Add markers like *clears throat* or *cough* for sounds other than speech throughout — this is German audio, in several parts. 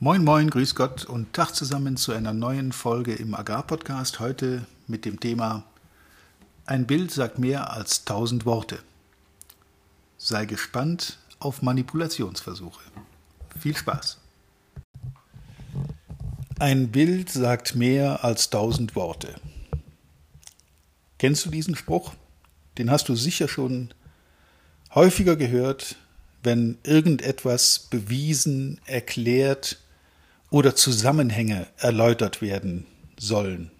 Moin, moin, grüß Gott und Tag zusammen zu einer neuen Folge im Agrarpodcast. Heute mit dem Thema Ein Bild sagt mehr als tausend Worte. Sei gespannt auf Manipulationsversuche. Viel Spaß. Ein Bild sagt mehr als tausend Worte. Kennst du diesen Spruch? Den hast du sicher schon häufiger gehört, wenn irgendetwas bewiesen, erklärt oder Zusammenhänge erläutert werden sollen.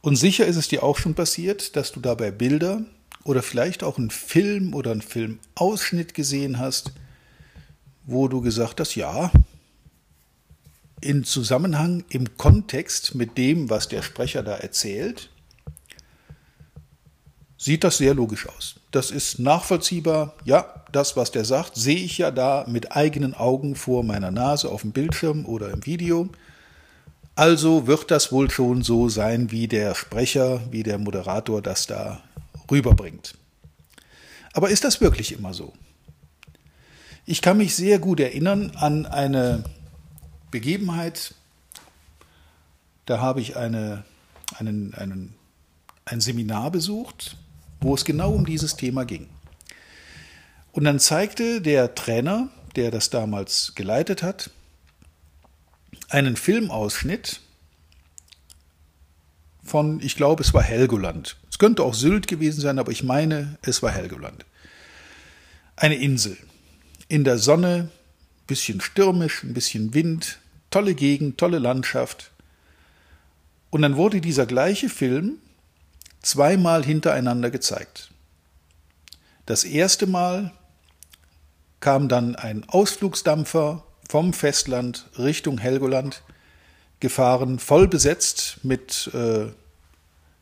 Und sicher ist es dir auch schon passiert, dass du dabei Bilder oder vielleicht auch einen Film oder einen Filmausschnitt gesehen hast, wo du gesagt hast, ja, in Zusammenhang, im Kontext mit dem, was der Sprecher da erzählt, sieht das sehr logisch aus. Das ist nachvollziehbar. Ja, das, was der sagt, sehe ich ja da mit eigenen Augen vor meiner Nase auf dem Bildschirm oder im Video. Also wird das wohl schon so sein, wie der Sprecher, wie der Moderator das da rüberbringt. Aber ist das wirklich immer so? Ich kann mich sehr gut erinnern an eine Begebenheit, da habe ich eine, einen, einen, ein Seminar besucht wo es genau um dieses Thema ging. Und dann zeigte der Trainer, der das damals geleitet hat, einen Filmausschnitt von, ich glaube, es war Helgoland. Es könnte auch Sylt gewesen sein, aber ich meine, es war Helgoland. Eine Insel. In der Sonne, bisschen stürmisch, ein bisschen Wind, tolle Gegend, tolle Landschaft. Und dann wurde dieser gleiche Film zweimal hintereinander gezeigt. Das erste Mal kam dann ein Ausflugsdampfer vom Festland Richtung Helgoland gefahren, voll besetzt mit äh,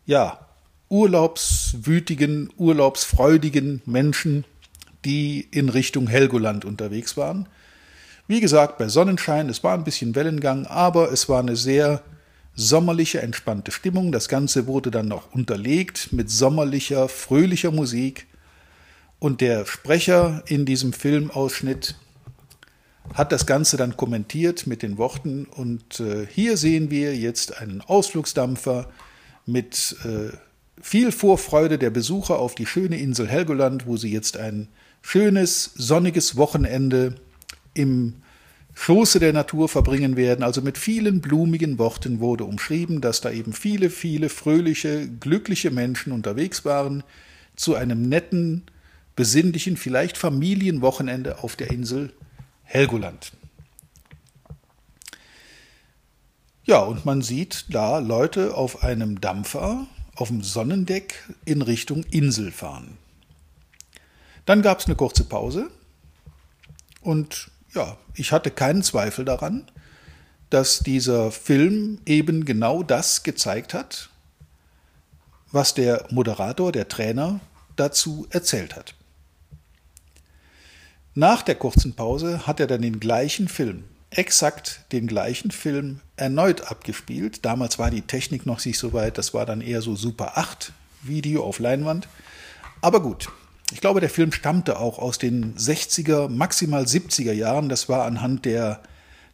ja, urlaubswütigen, urlaubsfreudigen Menschen, die in Richtung Helgoland unterwegs waren. Wie gesagt, bei Sonnenschein, es war ein bisschen Wellengang, aber es war eine sehr sommerliche, entspannte Stimmung. Das Ganze wurde dann noch unterlegt mit sommerlicher, fröhlicher Musik. Und der Sprecher in diesem Filmausschnitt hat das Ganze dann kommentiert mit den Worten. Und äh, hier sehen wir jetzt einen Ausflugsdampfer mit äh, viel Vorfreude der Besucher auf die schöne Insel Helgoland, wo sie jetzt ein schönes, sonniges Wochenende im Schoße der Natur verbringen werden. Also mit vielen blumigen Worten wurde umschrieben, dass da eben viele, viele fröhliche, glückliche Menschen unterwegs waren zu einem netten, besinnlichen, vielleicht Familienwochenende auf der Insel Helgoland. Ja, und man sieht da Leute auf einem Dampfer auf dem Sonnendeck in Richtung Insel fahren. Dann gab es eine kurze Pause und ja, ich hatte keinen Zweifel daran, dass dieser Film eben genau das gezeigt hat, was der Moderator, der Trainer dazu erzählt hat. Nach der kurzen Pause hat er dann den gleichen Film, exakt den gleichen Film erneut abgespielt. Damals war die Technik noch nicht so weit, das war dann eher so Super 8 Video auf Leinwand. Aber gut, ich glaube, der Film stammte auch aus den 60er, maximal 70er Jahren. Das war anhand der,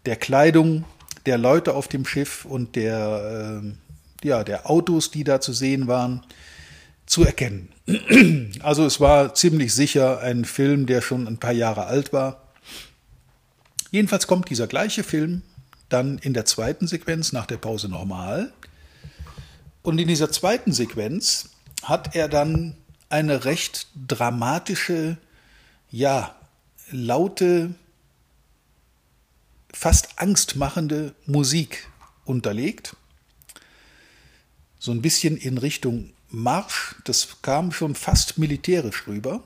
der Kleidung der Leute auf dem Schiff und der, äh, ja, der Autos, die da zu sehen waren, zu erkennen. *clears throat* Also es war ziemlich sicher ein Film, der schon ein paar Jahre alt war. Jedenfalls kommt dieser gleiche Film dann in der zweiten Sequenz nach der Pause normal. Und in dieser zweiten Sequenz hat er dann eine recht dramatische, ja, laute, fast angstmachende Musik unterlegt. So ein bisschen in Richtung Marsch, das kam schon fast militärisch rüber.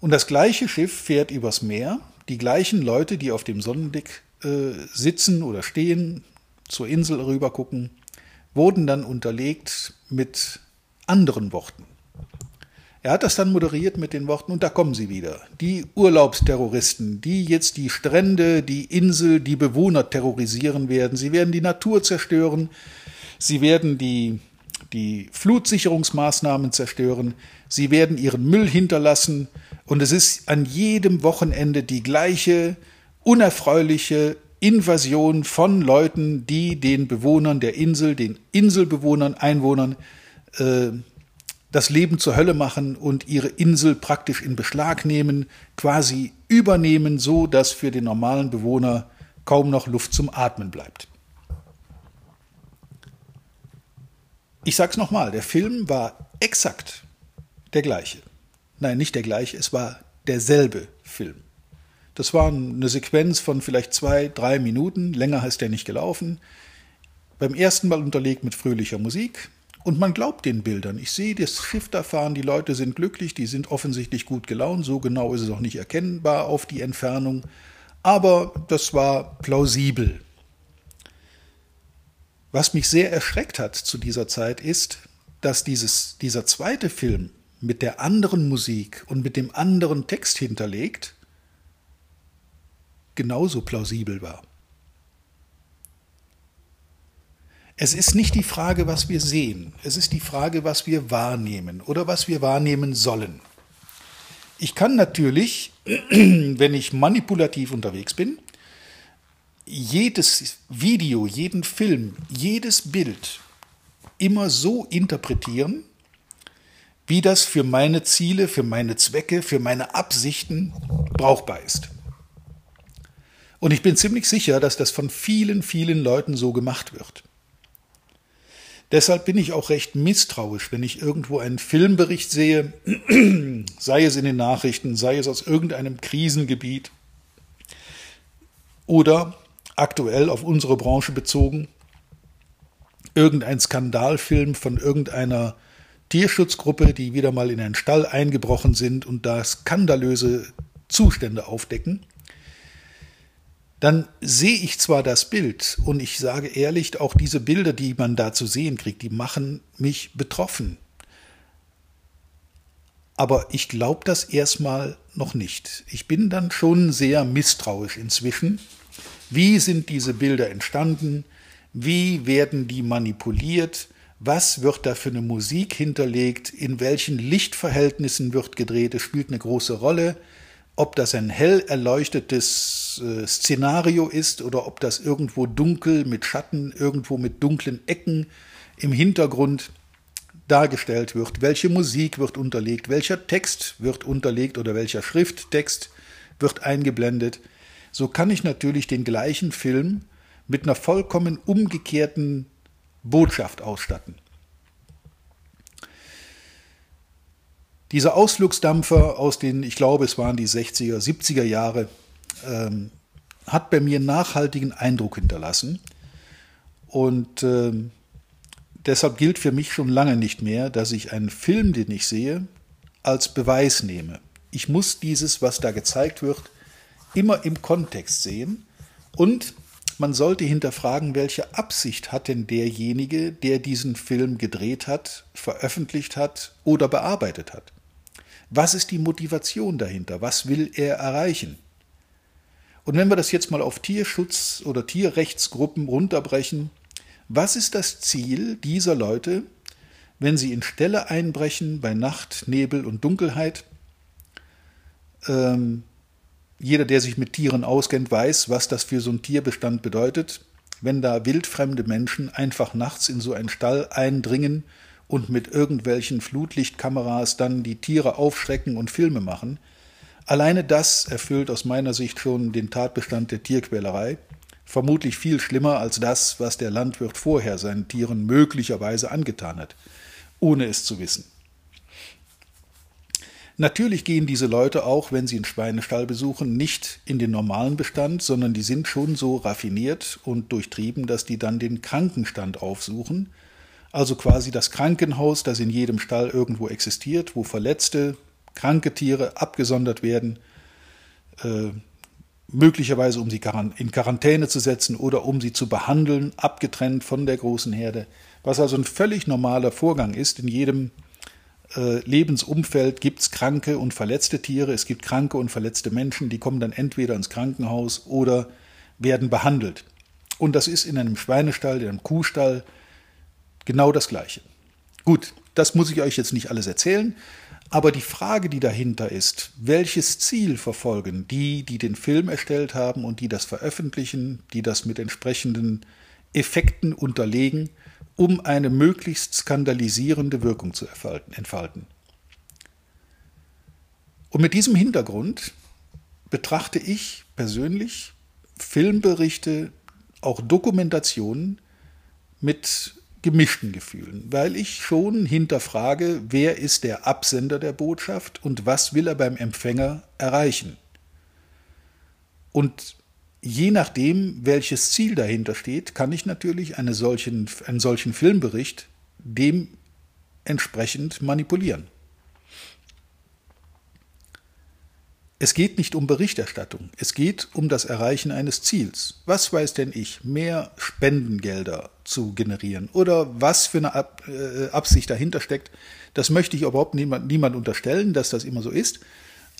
Und das gleiche Schiff fährt übers Meer, die gleichen Leute, die auf dem Sonnendeck äh, sitzen oder stehen, zur Insel rüber gucken, wurden dann unterlegt mit anderen Worten. Er hat das dann moderiert mit den Worten, und da kommen sie wieder. Die Urlaubsterroristen, die jetzt die Strände, die Insel, die Bewohner terrorisieren werden. Sie werden die Natur zerstören. Sie werden die die Flutsicherungsmaßnahmen zerstören, sie werden ihren Müll hinterlassen und es ist an jedem Wochenende die gleiche unerfreuliche Invasion von Leuten, die den Bewohnern der Insel, den Inselbewohnern, Einwohnern äh, das Leben zur Hölle machen und ihre Insel praktisch in Beschlag nehmen, quasi übernehmen, so dass für den normalen Bewohner kaum noch Luft zum Atmen bleibt. Ich sag's nochmal, der Film war exakt der gleiche. Nein, nicht der gleiche, es war derselbe Film. Das war eine Sequenz von vielleicht zwei, drei Minuten, länger ist der nicht gelaufen. Beim ersten Mal unterlegt mit fröhlicher Musik, und man glaubt den Bildern. Ich sehe das Schiff da fahren, die Leute sind glücklich, die sind offensichtlich gut gelaunt, so genau ist es auch nicht erkennbar auf die Entfernung, aber das war plausibel. Was mich sehr erschreckt hat zu dieser Zeit ist, dass dieses, dieser zweite Film mit der anderen Musik und mit dem anderen Text hinterlegt genauso plausibel war. Es ist nicht die Frage, was wir sehen, es ist die Frage, was wir wahrnehmen oder was wir wahrnehmen sollen. Ich kann natürlich, *clears throat* wenn ich manipulativ unterwegs bin, jedes Video, jeden Film, jedes Bild immer so interpretieren, wie das für meine Ziele, für meine Zwecke, für meine Absichten brauchbar ist. Und ich bin ziemlich sicher, dass das von vielen, vielen Leuten so gemacht wird. Deshalb bin ich auch recht misstrauisch, wenn ich irgendwo einen Filmbericht sehe, *clears throat* sei es in den Nachrichten, sei es aus irgendeinem Krisengebiet oder aktuell auf unsere Branche bezogen, irgendein Skandalfilm von irgendeiner Tierschutzgruppe, die wieder mal in einen Stall eingebrochen sind und da skandalöse Zustände aufdecken dann sehe ich zwar das Bild und ich sage ehrlich, auch diese Bilder, die man da zu sehen kriegt, die machen mich betroffen. Aber ich glaube das erstmal noch nicht. Ich bin dann schon sehr misstrauisch inzwischen. Wie sind diese Bilder entstanden? Wie werden die manipuliert? Was wird da für eine Musik hinterlegt? In welchen Lichtverhältnissen wird gedreht? Es spielt eine große Rolle ob das ein hell erleuchtetes äh, Szenario ist oder ob das irgendwo dunkel mit Schatten, irgendwo mit dunklen Ecken im Hintergrund dargestellt wird, welche Musik wird unterlegt, welcher Text wird unterlegt oder welcher Schrifttext wird eingeblendet, so kann ich natürlich den gleichen Film mit einer vollkommen umgekehrten Botschaft ausstatten. Dieser Ausflugsdampfer aus den, ich glaube, es waren die 60er, 70er Jahre, ähm, hat bei mir nachhaltigen Eindruck hinterlassen. Und ähm, deshalb gilt für mich schon lange nicht mehr, dass ich einen Film, den ich sehe, als Beweis nehme. Ich muss dieses, was da gezeigt wird, immer im Kontext sehen und man sollte hinterfragen, welche Absicht hat denn derjenige, der diesen Film gedreht hat, veröffentlicht hat oder bearbeitet hat. Was ist die Motivation dahinter? Was will er erreichen? Und wenn wir das jetzt mal auf Tierschutz oder Tierrechtsgruppen runterbrechen, was ist das Ziel dieser Leute, wenn sie in Ställe einbrechen bei Nacht, Nebel und Dunkelheit? Ähm, jeder, der sich mit Tieren auskennt, weiß, was das für so einen Tierbestand bedeutet, wenn da wildfremde Menschen einfach nachts in so einen Stall eindringen und mit irgendwelchen Flutlichtkameras dann die Tiere aufschrecken und Filme machen. Alleine das erfüllt aus meiner Sicht schon den Tatbestand der Tierquälerei, vermutlich viel schlimmer als das, was der Landwirt vorher seinen Tieren möglicherweise angetan hat, ohne es zu wissen. Natürlich gehen diese Leute auch, wenn sie einen Schweinestall besuchen, nicht in den normalen Bestand, sondern die sind schon so raffiniert und durchtrieben, dass die dann den Krankenstand aufsuchen, also quasi das Krankenhaus, das in jedem Stall irgendwo existiert, wo verletzte, kranke Tiere abgesondert werden, äh, möglicherweise um sie in Quarantäne zu setzen oder um sie zu behandeln, abgetrennt von der großen Herde. Was also ein völlig normaler Vorgang ist. In jedem äh, Lebensumfeld gibt es kranke und verletzte Tiere, es gibt kranke und verletzte Menschen, die kommen dann entweder ins Krankenhaus oder werden behandelt. Und das ist in einem Schweinestall, in einem Kuhstall, Genau das Gleiche. Gut, das muss ich euch jetzt nicht alles erzählen, aber die Frage, die dahinter ist, welches Ziel verfolgen die, die den Film erstellt haben und die das veröffentlichen, die das mit entsprechenden Effekten unterlegen, um eine möglichst skandalisierende Wirkung zu entfalten. Und mit diesem Hintergrund betrachte ich persönlich Filmberichte, auch Dokumentationen mit gemischten Gefühlen, weil ich schon hinterfrage, wer ist der Absender der Botschaft und was will er beim Empfänger erreichen. Und je nachdem, welches Ziel dahinter steht, kann ich natürlich eine solchen, einen solchen Filmbericht dementsprechend manipulieren. Es geht nicht um Berichterstattung, es geht um das Erreichen eines Ziels. Was weiß denn ich, mehr Spendengelder zu generieren oder was für eine Ab äh, Absicht dahinter steckt, das möchte ich überhaupt niemand, niemand unterstellen, dass das immer so ist.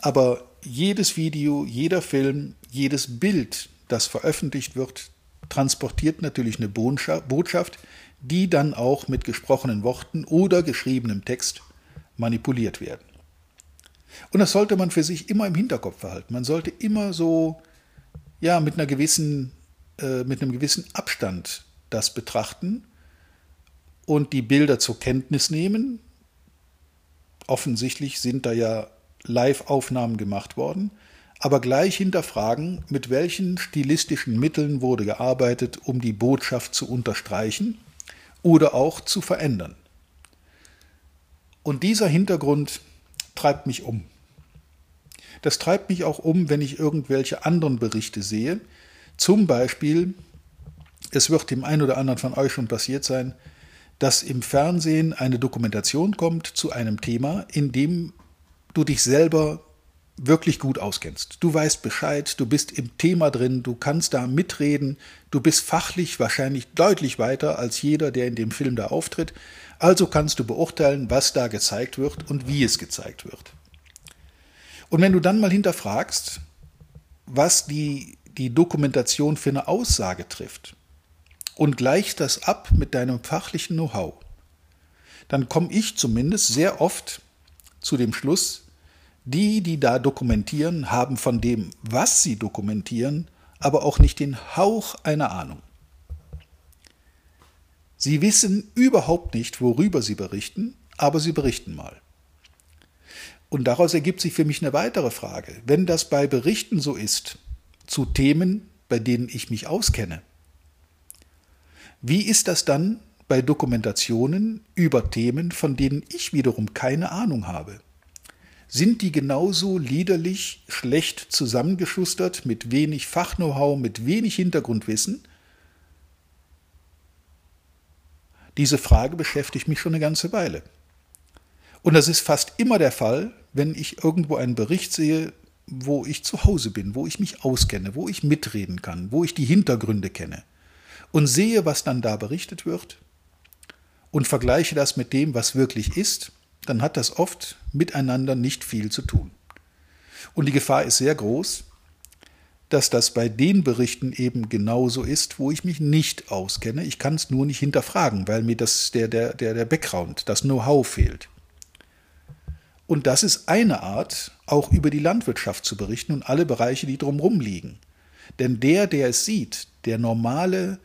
Aber jedes Video, jeder Film, jedes Bild, das veröffentlicht wird, transportiert natürlich eine Botschaft, die dann auch mit gesprochenen Worten oder geschriebenem Text manipuliert werden. Und das sollte man für sich immer im Hinterkopf behalten. Man sollte immer so, ja, mit einer gewissen, äh, mit einem gewissen Abstand das betrachten und die Bilder zur Kenntnis nehmen. Offensichtlich sind da ja Live-Aufnahmen gemacht worden, aber gleich hinterfragen, mit welchen stilistischen Mitteln wurde gearbeitet, um die Botschaft zu unterstreichen oder auch zu verändern. Und dieser Hintergrund treibt mich um. Das treibt mich auch um, wenn ich irgendwelche anderen Berichte sehe. Zum Beispiel, es wird dem einen oder anderen von euch schon passiert sein, dass im Fernsehen eine Dokumentation kommt zu einem Thema, in dem du dich selber wirklich gut auskennst. Du weißt Bescheid, du bist im Thema drin, du kannst da mitreden, du bist fachlich wahrscheinlich deutlich weiter als jeder, der in dem Film da auftritt. Also kannst du beurteilen, was da gezeigt wird und wie es gezeigt wird. Und wenn du dann mal hinterfragst, was die, die Dokumentation für eine Aussage trifft und gleichst das ab mit deinem fachlichen Know-how, dann komme ich zumindest sehr oft zu dem Schluss, die, die da dokumentieren, haben von dem, was sie dokumentieren, aber auch nicht den Hauch einer Ahnung. Sie wissen überhaupt nicht, worüber sie berichten, aber sie berichten mal. Und daraus ergibt sich für mich eine weitere Frage. Wenn das bei Berichten so ist, zu Themen, bei denen ich mich auskenne, wie ist das dann bei Dokumentationen über Themen, von denen ich wiederum keine Ahnung habe? Sind die genauso liederlich, schlecht zusammengeschustert, mit wenig Fachknow-how, mit wenig Hintergrundwissen? Diese Frage beschäftigt mich schon eine ganze Weile. Und das ist fast immer der Fall, wenn ich irgendwo einen Bericht sehe, wo ich zu Hause bin, wo ich mich auskenne, wo ich mitreden kann, wo ich die Hintergründe kenne und sehe, was dann da berichtet wird und vergleiche das mit dem, was wirklich ist, dann hat das oft miteinander nicht viel zu tun. Und die Gefahr ist sehr groß, dass das bei den Berichten eben genauso ist, wo ich mich nicht auskenne. Ich kann es nur nicht hinterfragen, weil mir das, der, der, der, Background, das Know-how fehlt. Und das ist eine Art, auch über die Landwirtschaft zu berichten und alle Bereiche, die drumherum liegen. Denn der, der es sieht, der normale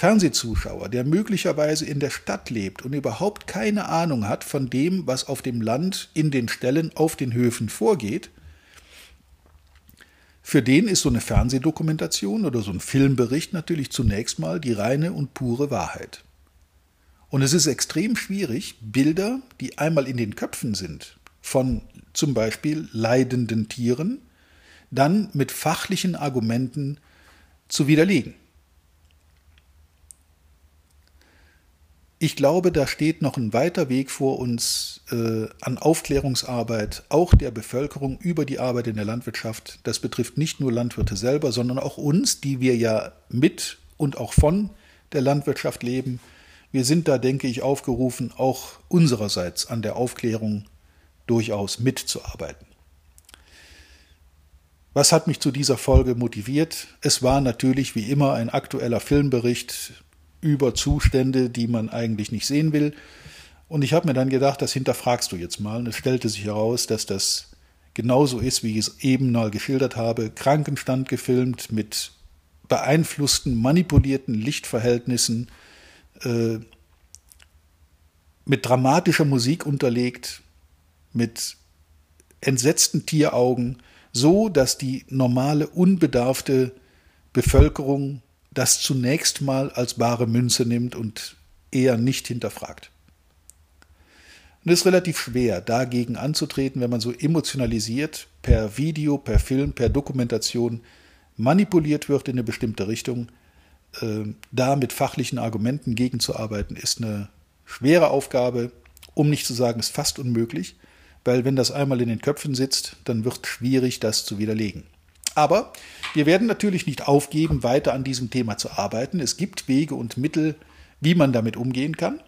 Fernsehzuschauer, der möglicherweise in der Stadt lebt und überhaupt keine Ahnung hat von dem, was auf dem Land, in den Ställen, auf den Höfen vorgeht, für den ist so eine Fernsehdokumentation oder so ein Filmbericht natürlich zunächst mal die reine und pure Wahrheit. Und es ist extrem schwierig, Bilder, die einmal in den Köpfen sind, von zum Beispiel leidenden Tieren, dann mit fachlichen Argumenten zu widerlegen. Ich glaube, da steht noch ein weiter Weg vor uns äh, an Aufklärungsarbeit, auch der Bevölkerung über die Arbeit in der Landwirtschaft. Das betrifft nicht nur Landwirte selber, sondern auch uns, die wir ja mit und auch von der Landwirtschaft leben. Wir sind da, denke ich, aufgerufen, auch unsererseits an der Aufklärung durchaus mitzuarbeiten. Was hat mich zu dieser Folge motiviert? Es war natürlich wie immer ein aktueller Filmbericht über Zustände, die man eigentlich nicht sehen will. Und ich habe mir dann gedacht, das hinterfragst du jetzt mal. Und es stellte sich heraus, dass das genauso ist, wie ich es eben mal geschildert habe. Krankenstand gefilmt mit beeinflussten, manipulierten Lichtverhältnissen, äh, mit dramatischer Musik unterlegt, mit entsetzten Tieraugen, so dass die normale, unbedarfte Bevölkerung das zunächst mal als bare Münze nimmt und eher nicht hinterfragt. Und es ist relativ schwer, dagegen anzutreten, wenn man so emotionalisiert per Video, per Film, per Dokumentation manipuliert wird in eine bestimmte Richtung. Äh, da mit fachlichen Argumenten gegenzuarbeiten, ist eine schwere Aufgabe, um nicht zu sagen, ist fast unmöglich, weil wenn das einmal in den Köpfen sitzt, dann wird schwierig, das zu widerlegen. Aber wir werden natürlich nicht aufgeben, weiter an diesem Thema zu arbeiten. Es gibt Wege und Mittel, wie man damit umgehen kann.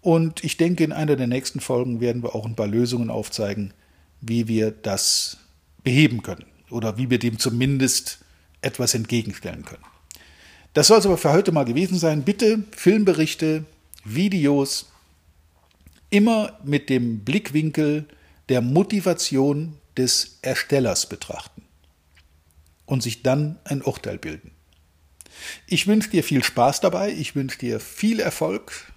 Und ich denke, in einer der nächsten Folgen werden wir auch ein paar Lösungen aufzeigen, wie wir das beheben können oder wie wir dem zumindest etwas entgegenstellen können. Das soll es aber für heute mal gewesen sein. Bitte Filmberichte, Videos, immer mit dem Blickwinkel der Motivation des Erstellers betrachten und sich dann ein Urteil bilden. Ich wünsche dir viel Spaß dabei, ich wünsche dir viel Erfolg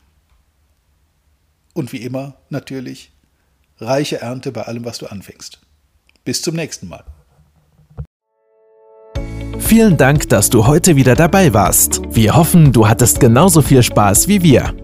und wie immer natürlich reiche Ernte bei allem, was du anfängst. Bis zum nächsten Mal. Vielen Dank, dass du heute wieder dabei warst. Wir hoffen, du hattest genauso viel Spaß wie wir.